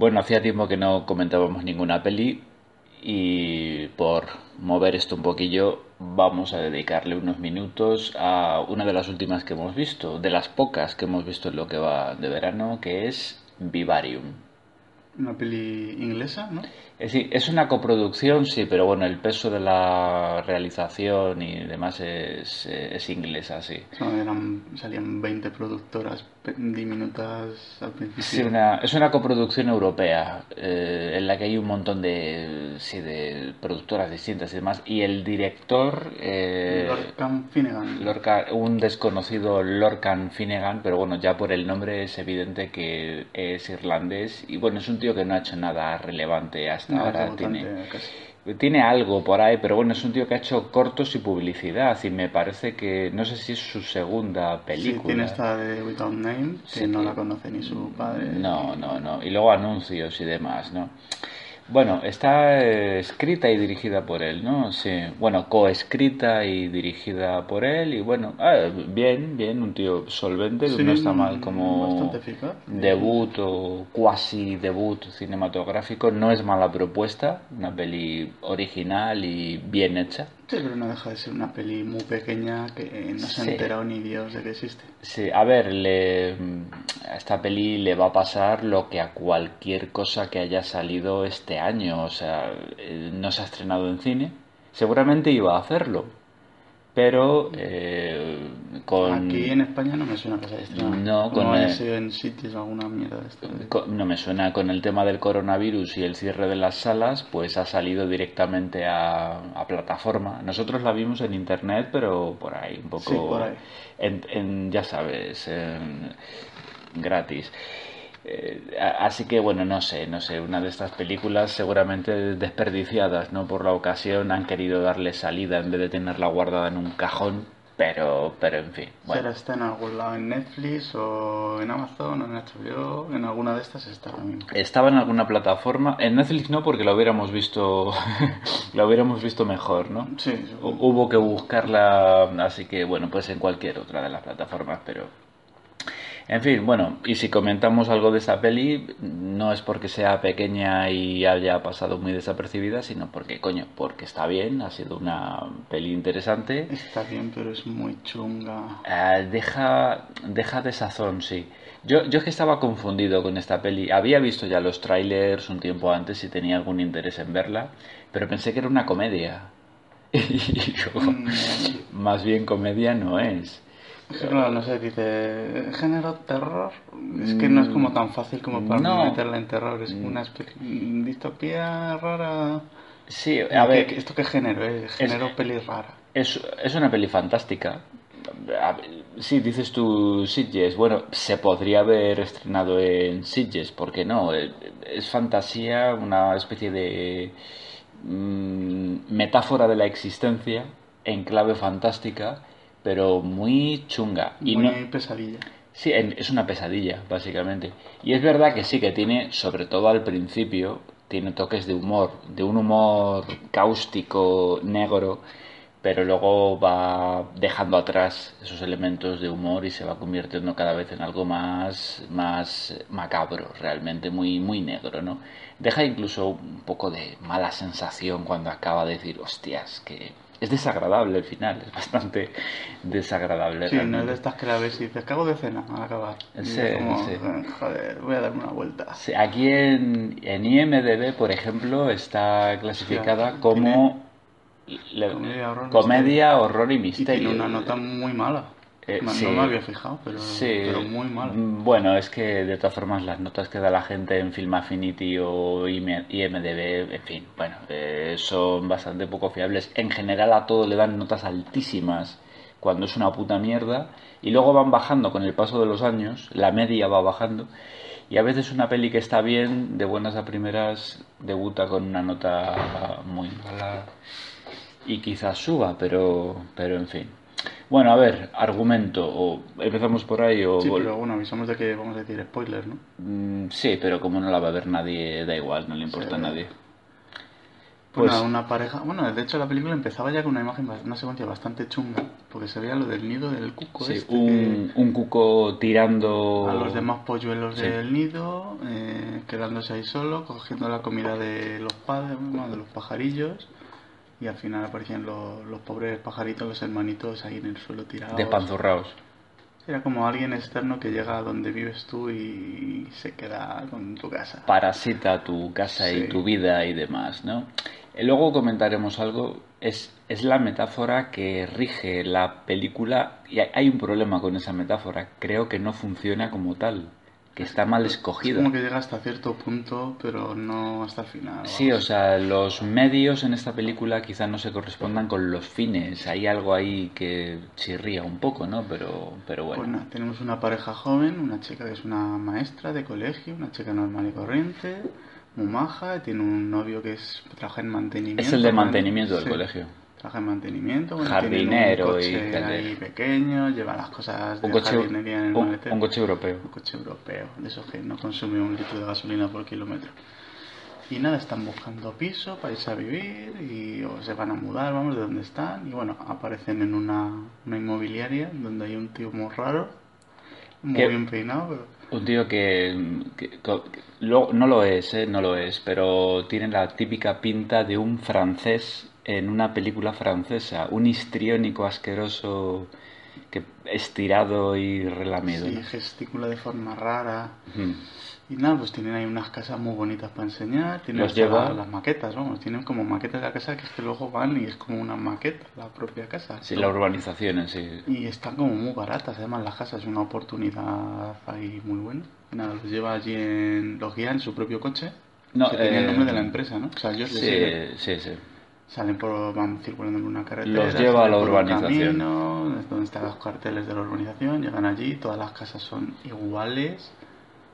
Bueno, hacía tiempo que no comentábamos ninguna peli y por mover esto un poquillo vamos a dedicarle unos minutos a una de las últimas que hemos visto, de las pocas que hemos visto en lo que va de verano, que es Vivarium. Una peli inglesa, ¿no? Es es una coproducción, sí, pero bueno, el peso de la realización y demás es, es inglesa, sí. eran, salían 20 productoras diminutas al principio. Sí, una, es una coproducción europea eh, en la que hay un montón de, sí, de productoras distintas y demás. Y el director... Eh, Lorcan Finnegan. un desconocido Lorcan Finnegan, pero bueno, ya por el nombre es evidente que es irlandés. Y bueno, es un tío que no ha hecho nada relevante hasta ahora tiene, tiene algo por ahí, pero bueno, es un tío que ha hecho cortos y publicidad y me parece que no sé si es su segunda película. Sí, tiene esta de Without Name, que no la conoce ni su padre. No, no, no. Y luego anuncios y demás, ¿no? Bueno, está eh, escrita y dirigida por él, ¿no? Sí. Bueno, coescrita y dirigida por él y bueno, ah, bien, bien, un tío solvente, no está mal como debut o cuasi debut cinematográfico, no es mala propuesta, una peli original y bien hecha. Sí, pero no deja de ser una peli muy pequeña que no se ha enterado ni Dios de que existe. Sí, a ver, le, a esta peli le va a pasar lo que a cualquier cosa que haya salido este año. O sea, eh, no se ha estrenado en cine. Seguramente iba a hacerlo, pero eh, con... Aquí en España no me suena que se haya No, con en sitios alguna mierda de no me suena con el tema del coronavirus y el cierre de las salas, pues ha salido directamente a, a plataforma. Nosotros la vimos en internet, pero por ahí, un poco... Sí, por ahí. En, ya sabes, gratis. Eh, así que bueno, no sé, no sé, una de estas películas seguramente desperdiciadas, ¿no? Por la ocasión han querido darle salida en vez de tenerla guardada en un cajón, pero, pero en fin. Bueno. ¿Será está en algún lado en Netflix o en Amazon o en HBO? En alguna de estas está Estaba en alguna plataforma. En Netflix no, porque la hubiéramos visto, la hubiéramos visto mejor, ¿no? Sí. Hubo que buscarla, así que bueno, pues en cualquier otra de las plataformas, pero en fin, bueno, y si comentamos algo de esta peli, no es porque sea pequeña y haya pasado muy desapercibida, sino porque, coño, porque está bien, ha sido una peli interesante. Está bien, pero es muy chunga. Eh, deja, deja de sazón, sí. Yo, yo es que estaba confundido con esta peli. Había visto ya los trailers un tiempo antes y tenía algún interés en verla, pero pensé que era una comedia. Y mm. más bien comedia no es. Claro, no sé, dice género terror. Es que no es como tan fácil como para meterla en terror. Es una distopía rara. Sí, a ver. ¿Esto qué género es? Género peli rara. Es, es una peli fantástica. Sí, dices tú Sitges. Bueno, se podría haber estrenado en Sitges, ¿por qué no? Eh, es fantasía, una especie de mm, metáfora de la existencia en clave fantástica pero muy chunga. y muy pesadilla. Sí, es una pesadilla, básicamente. Y es verdad que sí, que tiene, sobre todo al principio, tiene toques de humor, de un humor cáustico, negro, pero luego va dejando atrás esos elementos de humor y se va convirtiendo cada vez en algo más, más macabro, realmente muy, muy negro, ¿no? Deja incluso un poco de mala sensación cuando acaba de decir, hostias, que es desagradable el final, es bastante desagradable. Sí, no es de estas que la ves y dices, cago de cena al acabar. Sí, Joder, voy a darme una vuelta. Sí, aquí en, en IMDB, por ejemplo, está clasificada como comedia, horror, y misterio. Y tiene una nota muy mala. Eh, no, me había fijado, pero, pero, muy mala. Mm, bueno, es que de todas formas las notas que da la gente en Film Affinity o IMDB, en fin, bueno, eh, son bastante poco fiables. En general a todo le dan notas altísimas cuando es una puta mierda y luego van bajando con el paso de los años, la media va bajando y a veces una peli que está bien, de buenas a primeras, debuta con una nota muy mala y quizás suba, pero, pero en fin. Bueno, a ver, argumento, o empezamos por ahí o... Sí, pero bueno, avisamos de que vamos a decir spoiler, ¿no? Mm, sí, pero como no la va a ver nadie, da igual, no le importa a nadie. Pues, pues una pareja, bueno, de hecho la película empezaba ya con una imagen, una secuencia bastante chunga, porque se veía lo del nido del cuco. Sí, este un, un, cuco tirando... A los demás polluelos del nido, eh, quedándose ahí solo, cogiendo la comida de los padres, de los pajarillos, y al final aparecían los, los pobres pajaritos, los hermanitos ahí en el suelo tirados. Despanzurrados. Era como alguien externo que llega a donde vives tú y se queda con tu casa. Parasita tu casa y tu vida y demás, ¿no? Eh, luego comentaremos algo. Es, es la metáfora que rige la película y hay un problema con esa metáfora. Creo que no funciona como tal que está mal escogido. como que llega hasta cierto punto, pero no hasta el final. Sí, o sea, los medios en esta película quizá no se correspondan con los fines. Hay algo ahí que chirría un poco, ¿no? Pero, pero bueno. Pues nada, tenemos una pareja joven, una chica que es una maestra de colegio, una chica normal y corriente, muy maja, tiene un novio que es trabaja en mantenimiento. Es el de mantenimiento del colegio trabaja en mantenimiento, jardinero un coche y ahí pequeño, lleva las cosas de un coche, jardinería en el un, un, coche europeo. Un coche europeo, de esos que no consume un litro de gasolina por kilómetro. Y nada, están buscando piso para irse a vivir y o se van a mudar, vamos, de donde están. Y bueno, aparecen en una, una inmobiliaria donde hay un tío muy raro, muy bien peinado, pero... Un tío que, que, lo, no lo es, ¿eh? no lo es, pero tiene la típica pinta de un francés en una película francesa, un histriónico asqueroso que estirado y relamido. Sí, gesticula de forma rara. Y nada, pues tienen ahí unas casas muy bonitas para enseñar. Tienen Los lleva... las maquetas, vamos, tienen como maquetas de la casa que es que luego van y es como una maqueta, la propia casa. Sí, la urbanización en sí. Y están como muy baratas, además las casas es una oportunidad ahí muy buena. nada, los lleva allí en. los guía en su propio coche. No, tiene el nombre de la eh, empresa, ¿no? O sea, yo sí, sí, sí salen por, van circulando en una carretera. Los lleva a la urbanización. donde están los carteles de la urbanización, llegan allí, todas las casas son iguales,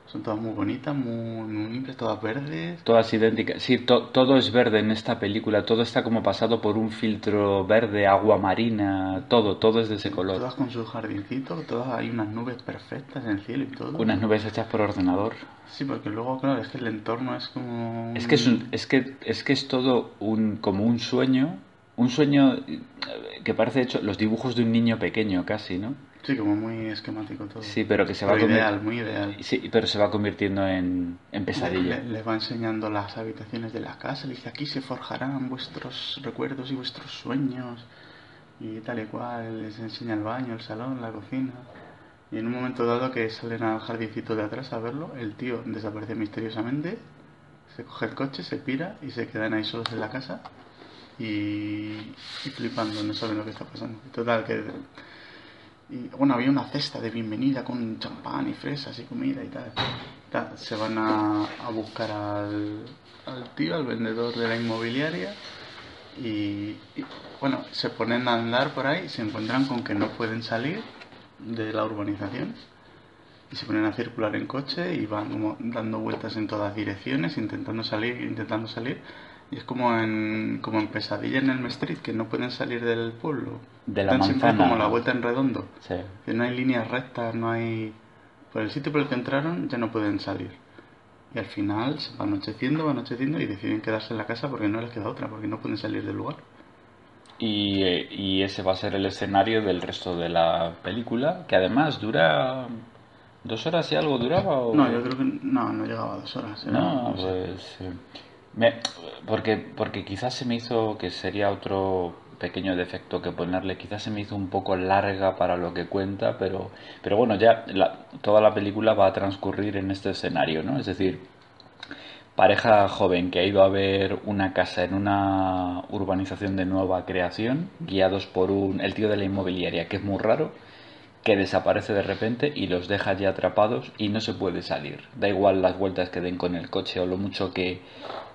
son todas muy bonitas, muy, muy limpias, todas verdes. Todas idénticas. Sí, todo es verde en esta película. Todo está como pasado por un filtro verde, agua marina, todo, todo es de ese color. Todas con su jardincito, todas hay unas nubes perfectas en el cielo y todo. Unas nubes hechas por ordenador. Sí, porque luego, claro, es que el entorno es como... Es que es, es, que, es que es todo un, como un sueño, un sueño que parece hecho los dibujos de un niño pequeño casi, ¿no? Sí, como muy esquemático todo. Sí, pero que se va pero ideal, muy ideal. Sí, pero se va convirtiendo en, en pesadilla. Le, va enseñando las habitaciones de la casa, le dice aquí se forjarán vuestros recuerdos y vuestros sueños y tal y cual, les enseña el baño, el salón, la cocina. Y en un momento dado que salen al jardincito de atrás a verlo, el tío desaparece misteriosamente, se coge el coche, se pira y se quedan ahí solos en la casa y, y flipando, no saben lo que está pasando. Total, que y bueno, había una cesta de bienvenida con champán y fresas y comida y tal. Se van a, buscar al, al, tío, al vendedor de la inmobiliaria. Y, bueno, se ponen a andar por ahí se encuentran con que no pueden salir de la urbanización. Y se ponen a circular en coche y van dando vueltas en todas direcciones, intentando salir, intentando salir y es como en, como en Pesadilla en el Street, que no pueden salir del pueblo. De la Están siempre como la vuelta en redondo. Que no hay líneas rectas, no hay... Por el sitio por el que entraron ya no pueden salir. Y al final se va anocheciendo, va anocheciendo y deciden quedarse en la casa porque no les queda otra, porque no pueden salir del lugar. Y, eh, y ese va a ser el escenario del resto de la película, que además dura ¿Dos horas y algo duraba? O... No, yo creo que no, no llegaba a dos horas. No, pues... Me, porque, porque quizás se me hizo que sería otro pequeño defecto que ponerle, quizás se me hizo un poco larga para lo que cuenta, pero, pero bueno, ya toda la película va a transcurrir en este escenario, ¿no? Es decir, pareja joven que ha ido a ver una casa en una urbanización de nueva creación, guiados por un, el tío de la inmobiliaria, que es muy raro, que desaparece de repente y los deja ya atrapados y no se puede salir. Da igual las vueltas que den con el coche o lo mucho que,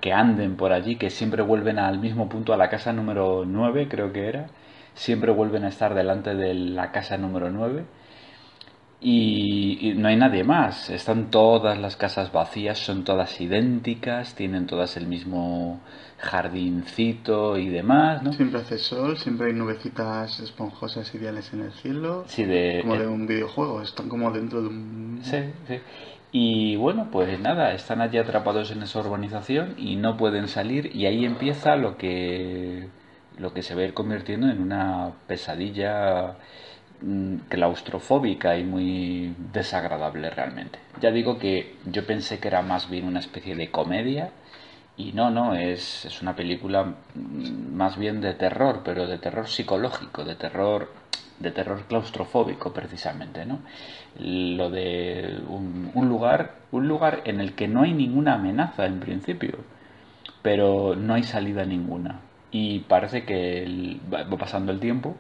que anden por allí, que siempre vuelven al mismo punto, a la casa número 9 creo que era, siempre vuelven a estar delante de la casa número 9 y, no hay nadie más. Están todas las casas vacías, son todas idénticas, tienen todas el mismo jardincito y demás, ¿no? Siempre hace sol, siempre hay nubecitas esponjosas ideales en el cielo. Sí, de, como de un videojuego, están como dentro de un... Sí, sí. Y bueno, pues nada, están allí atrapados en esa urbanización y no pueden salir y ahí empieza lo que lo que se va a ir convirtiendo en una pesadilla claustrofóbica y muy desagradable realmente. Ya digo que yo pensé que era más bien una especie de comedia y no, no, es, es una película mm, más bien de terror, pero de terror psicológico, de terror de terror claustrofóbico precisamente, ¿no? Lo de un lugar, un lugar en el que no hay ninguna amenaza en principio, pero no hay salida ninguna y parece que va pasando el tiempo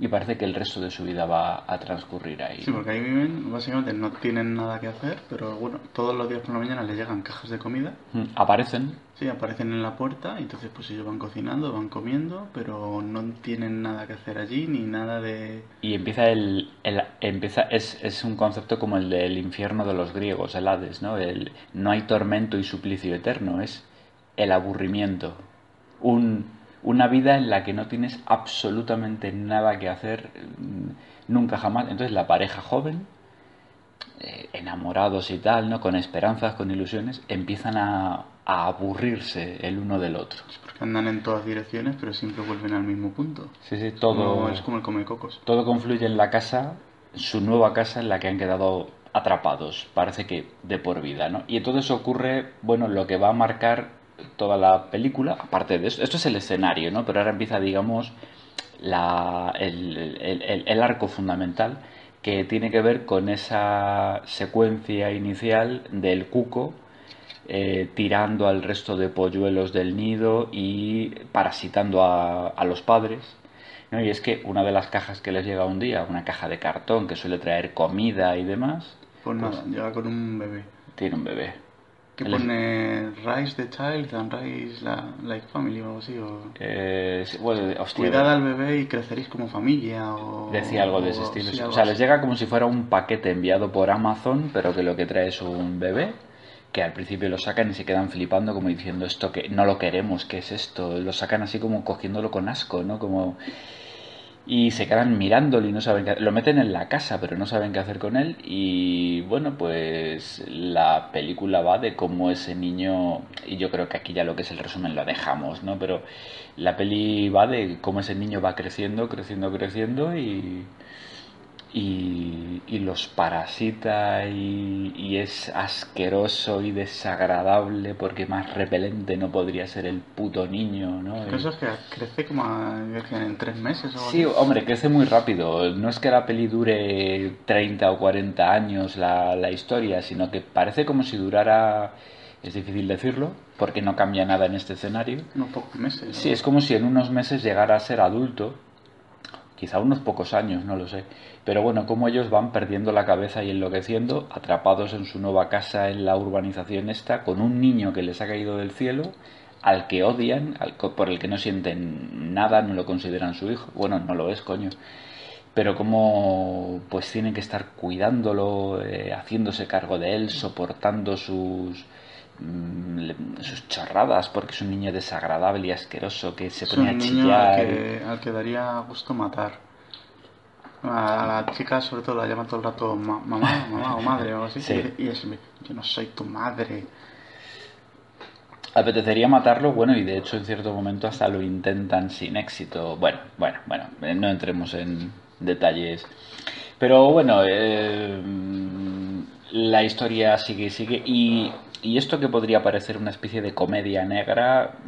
y parece que el resto de su vida va a transcurrir ahí. Sí, porque ahí viven, básicamente no tienen nada que hacer, pero bueno, todos los días por la mañana les llegan cajas de comida. Mm, aparecen. Sí, aparecen en la puerta, y entonces pues ellos van cocinando, van comiendo, pero no tienen nada que hacer allí, ni nada de... Y empieza el... el empieza es, es un concepto como el del infierno de los griegos, el Hades, ¿no? El, no hay tormento y suplicio eterno, es el aburrimiento. Un una vida en la que no tienes absolutamente nada que hacer mm, nunca jamás. Entonces la pareja joven, eh, enamorados y tal, ¿no? con esperanzas, con ilusiones, empiezan a, aburrirse el uno del otro. porque andan en todas direcciones, pero siempre vuelven al mismo punto. Sí, sí, todo... es como el come cocos. Todo confluye en la casa, su nueva casa en la que han quedado atrapados, parece que de por vida, ¿no? Y entonces ocurre, bueno, lo que va a marcar toda la película, aparte de esto, esto es el escenario, ¿no? Pero ahora empieza, digamos, la, el, arco fundamental que tiene que ver con esa secuencia inicial del cuco eh, tirando al resto de polluelos del nido y parasitando a, a los padres. ¿no? Y es que una de las cajas que les llega un día, una caja de cartón que suele traer comida y demás, pues nada, pues llega con un bebé. Tiene un bebé que pone Rise the Child and Rise la, Like Family o algo así. O... Eh, bueno, Cuidad al bebé y creceréis como familia. O, decía algo de ese estilo. o sea, les llega como si fuera un paquete enviado por Amazon, pero que lo que trae es un bebé. Que al principio lo sacan y se quedan flipando, como diciendo esto que no lo queremos, ¿qué es esto? Lo sacan así como cogiéndolo con asco, ¿no? Como y se quedan mirándolo y no saben qué Lo meten en la casa, pero no saben qué hacer con él. Y bueno, pues la película va de cómo ese niño, y yo creo que aquí ya lo que es el resumen lo dejamos, ¿no? Pero la peli va de cómo ese niño va creciendo, creciendo, creciendo y y, los parasita y, es asqueroso y desagradable porque más repelente no podría ser el puto niño, ¿no? Eso es que crece como en tres meses o Sí, hombre, crece muy rápido. No es que la peli dure 30 o 40 años la, la historia, sino que parece como si durara... Es difícil decirlo, porque no cambia nada en este escenario. Unos pocos meses. Sí, es como si en unos meses llegara a ser adulto, quizá unos pocos años, no lo sé. Pero bueno, como ellos van perdiendo la cabeza y enloqueciendo, atrapados en su nueva casa en la urbanización esta, con un niño que les ha caído del cielo, al que odian, al, por el que no sienten nada, no lo consideran su hijo. Bueno, no lo es, coño. Pero como pues tienen que estar cuidándolo, eh, haciéndose cargo de él, soportando sus sus chorradas porque es un niño desagradable y asqueroso que se pone a chillar. Al que, al que daría gusto matar. A la chica, sobre todo, la llama todo el rato mamá, mamá o madre o algo así. Y, es, yo no soy tu madre. Apetecería matarlo, bueno, y de hecho en cierto momento hasta lo intentan sin éxito. Bueno, bueno, bueno, no entremos en detalles. Pero bueno, eh, la historia sigue y sigue. Y, y esto que podría parecer una especie de comedia negra,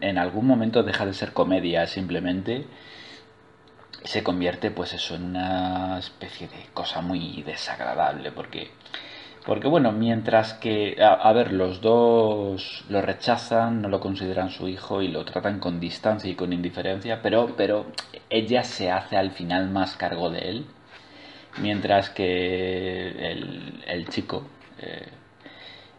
en algún momento deja de ser comedia simplemente se convierte pues eso en una especie de cosa muy desagradable porque Porque bueno, mientras que, a, a, ver, los dos lo rechazan, no lo consideran su hijo y lo tratan con distancia y con indiferencia, pero, pero ella se hace al final más cargo de él, mientras que el, el chico eh,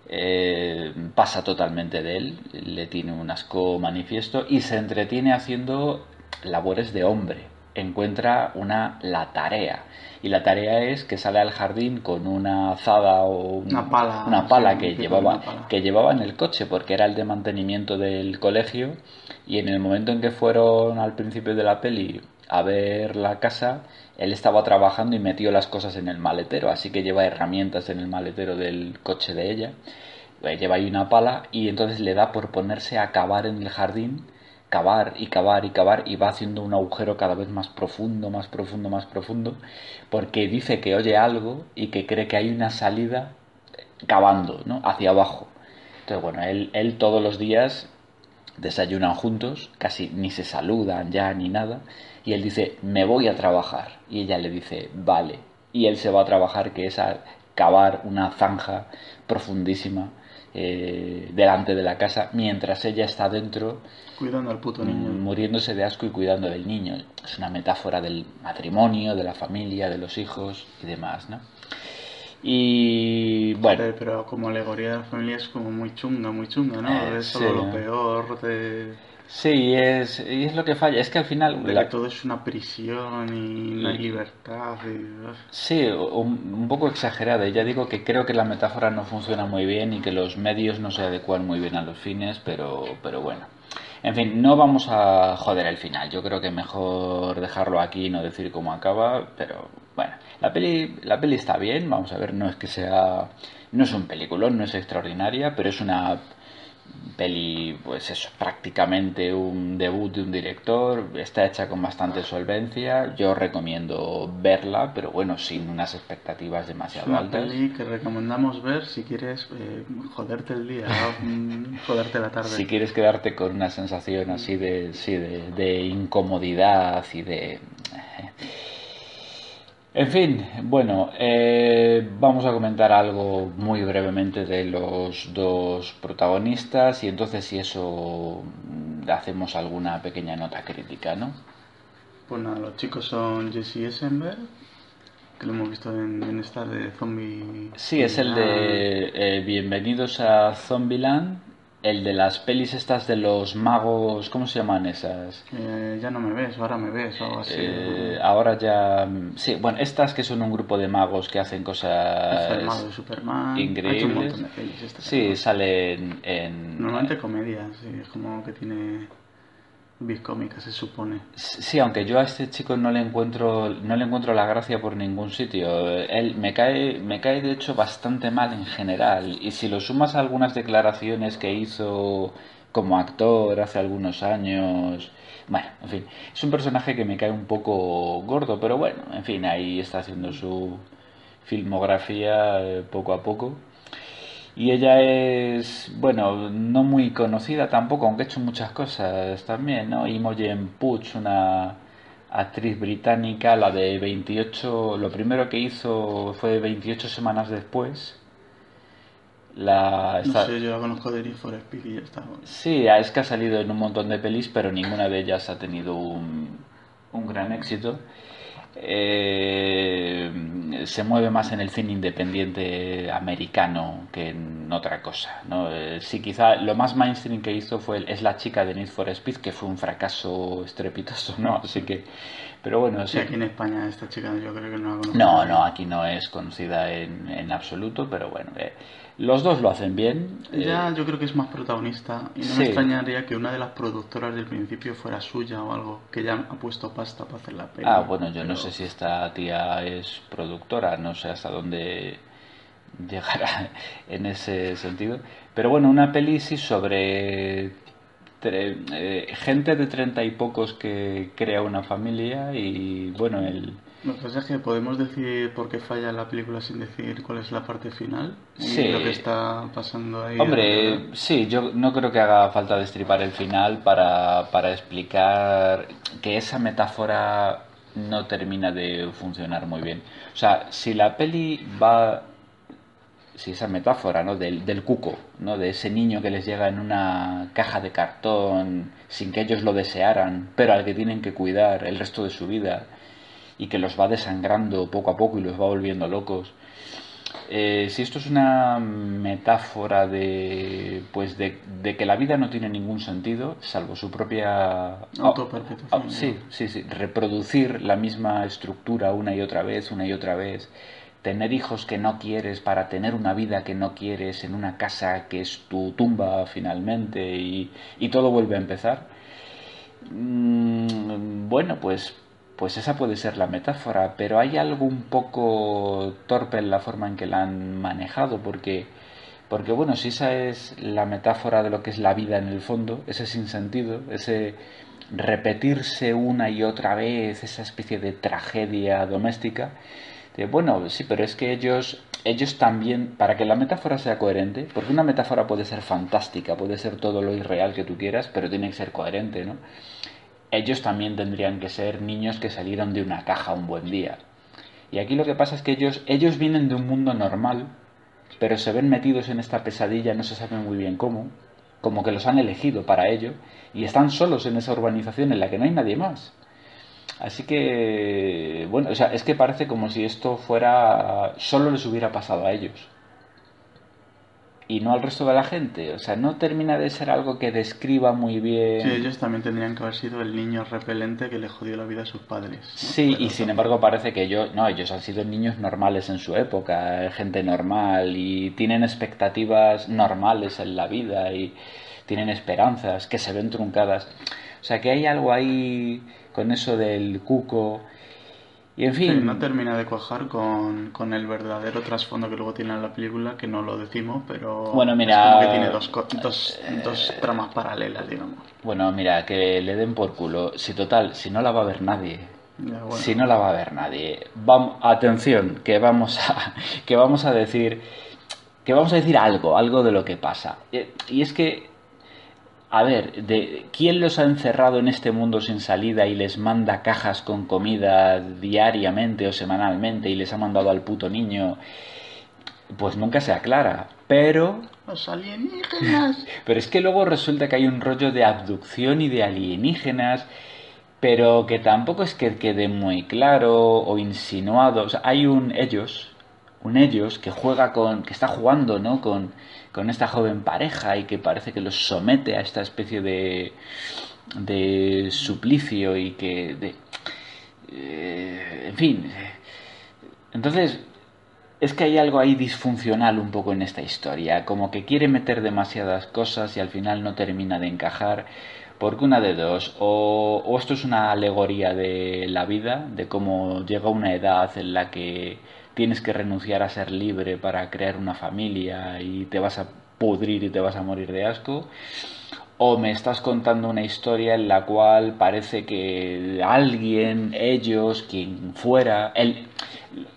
eh, pasa totalmente de él, le tiene un asco manifiesto y se entretiene haciendo labores de hombre. Encuentra una la tarea. Y la tarea es que sale al jardín con una azada o una pala, una pala sí, que llevaba pala. que llevaba en el coche porque era el de mantenimiento del colegio. Y en el momento en que fueron al principio de la peli a ver la casa él estaba trabajando y metió las cosas en el maletero. Así que lleva herramientas en el maletero del coche de ella. Eh, lleva ahí una pala y entonces le da por ponerse a cavar en el jardín cavar y cavar y cavar y va haciendo un agujero cada vez más profundo, más profundo, más profundo, porque dice que oye algo y que cree que hay una salida cavando, ¿no? Hacia abajo. Entonces, bueno, él, él todos los días desayunan juntos, casi ni se saludan ya ni nada, y él dice, me voy a trabajar. Y ella le dice, vale. Y él se va a trabajar, que es a cavar una zanja profundísima eh, delante de la casa, mientras ella está dentro Cuidando al puto niño. Mm, muriéndose de asco y cuidando del niño. Es una metáfora del matrimonio, de la familia, de los hijos y demás, ¿no? Y bueno, Joder, pero como alegoría de la familia es como muy chunga, muy chunga, ¿no? Eh, es solo sí. lo peor de, sí, es, y es lo que falla. Es que al final... de la- que todo es una prisión y no hay libertad. Y. Sí, un, un poco exagerada. Y Ya digo que creo que la metáfora no funciona muy bien y que los medios no se adecuan muy bien a los fines, pero, pero bueno. En fin, no vamos a joder el final. Yo creo que mejor dejarlo aquí y no decir cómo acaba, pero bueno, la peli, la peli está bien. Vamos a ver, no es que sea, no es un peliculón, no es extraordinaria, pero es una peli, pues eso, prácticamente un debut de un director, está hecha con bastante solvencia, yo recomiendo verla, pero bueno, sin unas expectativas Es demasiado una altas. peli que recomendamos ver si quieres eh, joderte el día, mm, joderte la tarde. Si quieres quedarte con una sensación así de, sí, de, de incomodidad y de... En fin, bueno, eh, vamos a comentar algo muy brevemente de los dos protagonistas y entonces si eso mm, hacemos alguna pequeña nota crítica, ¿no? Pues nada, los chicos son Jesse Eisenberg, que lo hemos visto en, esta de Zombie. Sí, es el de eh, Bienvenidos a Zombieland, el de las pelis estas de los magos, ¿cómo se llaman esas? Eh, ya no me ves, ahora me ves, o algo así. Eh, ahora ya. mm, Sí, bueno, estas que son un grupo de magos que hacen cosas. Enfermado de Superman. Ha hecho un increíbles. montón de pelis esta Sí, salen en. Normalmente comedia, sí, es como que tiene bis cómica, se supone. Sí, aunque yo a este chico no le encuentro, no le encuentro la gracia por ningún sitio. Él me cae, me cae de hecho bastante mal en general. Y si lo sumas a algunas declaraciones que hizo como actor hace algunos años, bueno, en fin, es un personaje que me cae un poco gordo, pero bueno, en fin, ahí está haciendo su filmografía eh, poco a poco. Y ella es, bueno, no muy conocida tampoco, aunque ha hecho muchas cosas también, ¿no? Imogen Pooch, una actriz británica, la de 28, lo primero que hizo fue 28 semanas después. La, No sé, yo la conozco de Need for Speed y ya está. Sí, es que ha salido en un montón de pelis, pero ninguna de ellas ha tenido un, un gran éxito. Eh, se mueve más en el cine independiente americano que en otra cosa, ¿no? Eh, sí, quizá lo más mainstream que hizo fue es la chica de Need for Speed, que fue un fracaso estrepitoso, ¿no? Así que, pero bueno, Sí, sí. aquí en España esta chica yo creo que no la conozco. No, no, aquí no es conocida en, en absoluto, pero bueno, eh, los dos lo hacen bien. eh, Ella yo creo que es más protagonista y no sí. me extrañaría que una de las productoras del principio fuera suya o algo, que ya ha puesto pasta para hacer la peli. Ah, bueno, yo no sé si esta tía es productora, no sé hasta dónde llegará en ese sentido. Pero bueno, una peli sí sobre tre- eh, gente de treinta y pocos que crea una familia y bueno, el... Lo que pasa es que podemos decir por qué falla la película sin decir cuál es la parte final y Sí. lo que está pasando ahí. Hombre, sí, yo no creo que haga falta destripar el final para, para explicar que esa metáfora no termina de funcionar muy bien. O sea, si la peli va sí, esa metáfora, ¿no? Del, del cuco, ¿no? De ese niño que les llega en una caja de cartón sin que ellos lo desearan, pero al que tienen que cuidar el resto de su vida y que los va desangrando poco a poco y los va volviendo locos. Eh, si esto es una metáfora de, pues de, de, que la vida no tiene ningún sentido, salvo su propia... Autoperpetuación. sí, sí, sí. Reproducir la misma estructura una y otra vez, una y otra vez. Tener hijos que no quieres para tener una vida que no quieres en una casa que es tu tumba finalmente y, y todo vuelve a empezar. Mm, bueno, pues pues esa puede ser la metáfora, pero hay algo un poco torpe en la forma en que la han manejado, porque, porque bueno, si esa es la metáfora de lo que es la vida en el fondo, ese sinsentido, ese repetirse una y otra vez, esa especie de tragedia doméstica, de, bueno, sí, pero es que ellos, ellos también, para que la metáfora sea coherente, porque una metáfora puede ser fantástica, puede ser todo lo irreal que tú quieras, pero tiene que ser coherente, ¿no? ellos también tendrían que ser niños que salieron de una caja un buen día. Y aquí lo que pasa es que ellos, ellos vienen de un mundo normal, pero se ven metidos en esta pesadilla, no se sabe muy bien cómo, como que los han elegido para ello, y están solos en esa urbanización en la que no hay nadie más. Así que, bueno, o sea, es que parece como si esto fuera, solo les hubiera pasado a ellos y no al resto de la gente. O sea, no termina de ser algo que describa muy bien. Sí, ellos también tendrían que haber sido el niño repelente que le jodió la vida a sus padres. Sí, y sin embargo parece que ellos, no, ellos han sido niños normales en su época, gente normal y tienen expectativas normales en la vida y tienen esperanzas que se ven truncadas. O sea, que hay algo ahí con eso del cuco y en fin. no termina de cuajar con, con, el verdadero trasfondo que luego tiene la película, que no lo decimos, pero. Bueno, mira. Es como que tiene dos, dos, dos tramas paralelas, digamos. Bueno, mira, que le den por culo. Si total, si no la va a ver nadie. Si no la va a ver nadie. Vamos, atención, que vamos a, que vamos a decir. Que vamos a decir algo, algo de lo que pasa. Y es que a ver, de, ¿quién los ha encerrado en este mundo sin salida y les manda cajas con comida diariamente o semanalmente y les ha mandado al puto niño? Pues nunca se aclara. Pero... Los alienígenas. pero es que luego resulta que hay un rollo de abducción y de alienígenas, pero que tampoco es que quede muy claro o insinuado. O sea, hay un ellos, un ellos que juega con... que está jugando, ¿no? Con con esta joven pareja y que parece que los somete a esta especie de, de suplicio y que... De, eh, en fin. Entonces, es que hay algo ahí disfuncional un poco en esta historia, como que quiere meter demasiadas cosas y al final no termina de encajar, porque una de dos, o, o esto es una alegoría de la vida, de cómo llega una edad en la que tienes que renunciar a ser libre para crear una familia y te vas a pudrir y te vas a morir de asco, o me estás contando una historia en la cual parece que alguien, ellos, quien fuera, el,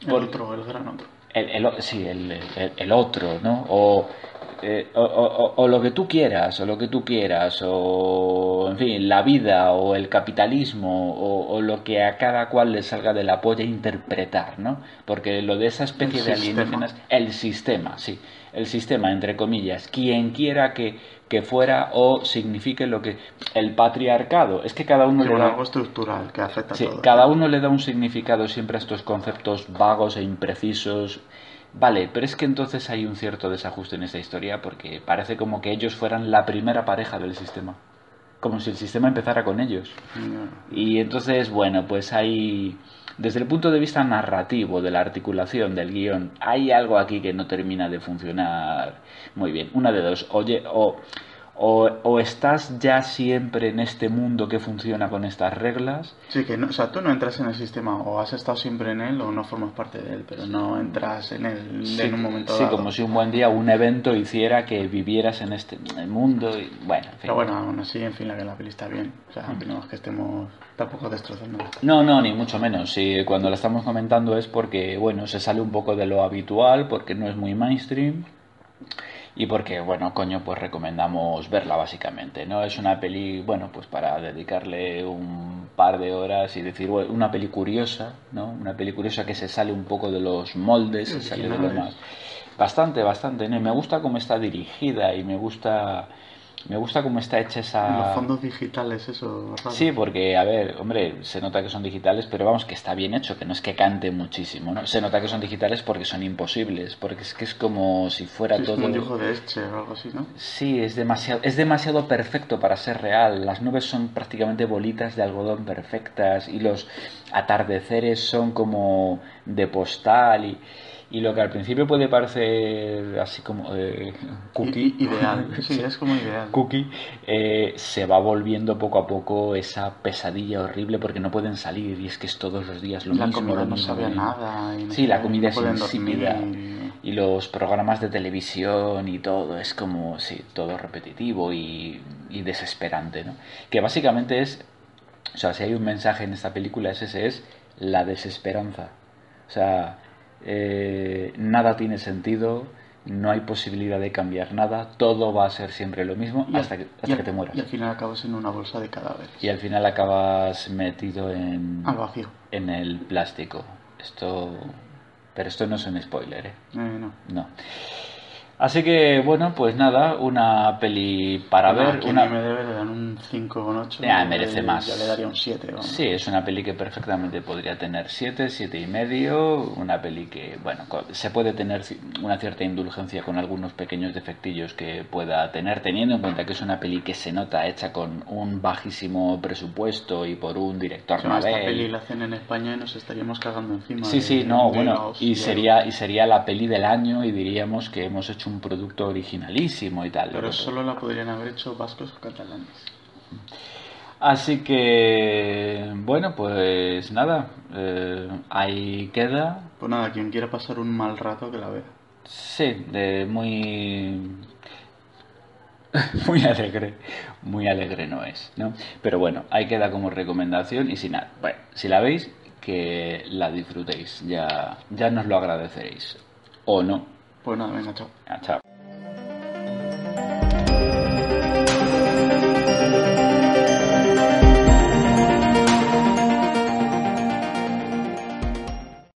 el otro, el gran otro. El, sí, el, el, otro, ¿no? O eh, o, lo que tú quieras, o lo que tú quieras, o en fin, la vida, o el capitalismo, o, lo que a cada cual le salga de la polla interpretar, ¿no? Porque lo de esa especie de alienígenas, el sistema, sí, el sistema, entre comillas, quien quiera que, que fuera o signifique lo que el patriarcado, es que cada uno le da algo estructural que afecta sí, a todo. cada uno le da un significado siempre a estos conceptos vagos e imprecisos Vale, pero es que entonces hay un cierto desajuste en esta historia porque parece como que ellos fueran la primera pareja del sistema. Como si el sistema empezara con ellos. Y entonces, bueno, pues hay... Desde el punto de vista narrativo de la articulación del guion, hay algo aquí que no termina de funcionar muy bien. Una de dos. Oye, o o, o, estás ya siempre en este mundo que funciona con estas reglas. Sí, que no, o sea, tú no entras en el sistema, o has estado siempre en él o no formas parte de él, pero no entras en él en un momento sí, como si un buen día un evento hiciera que vivieras en este mundo y bueno, en fin. Pero bueno, aún así, en fin, la que la peli está bien, o sea, no es que estemos tampoco destrozando. No, no, ni mucho menos, sí, cuando la estamos comentando es porque, bueno, se sale un poco de lo habitual, porque no es muy mainstream y porque, bueno, coño, pues recomendamos verla básicamente, ¿no? Es una peli, bueno, pues para dedicarle un par de horas y decir, bueno, una peli curiosa, ¿no? Una peli curiosa que se sale un poco de los moldes, se sale de lo más Bastante, bastante. ¿no? Y me gusta cómo está dirigida y me gusta me gusta cómo está hecha esa... Los fondos digitales, eso. raro. Sí, porque, a ver, hombre, se nota que son digitales, pero vamos, que está bien hecho, que no es que cante muchísimo, ¿no? Se nota que son digitales porque son imposibles, porque es que es como si fuera Sí, es todo... como un dibujo de Esche o algo así, ¿no? Sí, es demasiado, es demasiado perfecto para ser real. Las nubes son prácticamente bolitas de algodón perfectas y los atardeceres son como de postal y, y lo que al principio puede parecer así como eh, cookie, I- ideal. Sí, es como ideal. cookie, eh, se va volviendo poco a poco esa pesadilla horrible porque no pueden salir y es que es todos los días lo la mismo. comida no sabía lo mismo. nada. y no Sí, la comida no es insípida. Y los programas de televisión y todo es como, sí, todo repetitivo y, y desesperante, ¿no? Que básicamente es, o sea, si hay un mensaje en esta película es ese, es la desesperanza. O sea, eh, nada tiene sentido, no hay posibilidad de cambiar nada, todo va a ser siempre lo mismo Y hasta que, hasta que te mueras. Y al final acabas en una bolsa de cadáveres. Y al final acabas metido en, Al vacío. en el plástico. Esto... Pero esto no es un spoiler, ¿eh? Eh, no. No. Así que, bueno, pues nada, una peli para ver. aquí Una... IMDb le dan un 5 con 8. Ya, merece más. Ya le daría un 7. vamos. Sí, es una peli que perfectamente podría tener 7, 7 y medio. Una peli que, bueno, se puede tener una cierta indulgencia con algunos pequeños defectillos que pueda tener, teniendo en cuenta que es una peli que se nota hecha con un bajísimo presupuesto y por un director no, esta peli la hacen en España y nos estaríamos cagando encima. Sí, de- sí, no, de bueno, y sería, y sería la peli del año y diríamos que hemos hecho un producto originalísimo y tal. Pero solo la podrían haber hecho vascos o catalanes. Así que, bueno, pues nada, eh, ahí queda. Pues nada, quien quiera pasar un mal rato que la vea. Sí, de muy... Muy alegre, muy alegre no es, ¿no? Pero bueno, ahí queda como recomendación y si nada, bueno, si la veis, que la disfrutéis, ya, ya nos lo agradeceréis. O no. Pues nada, venga, chao. Ah, chao.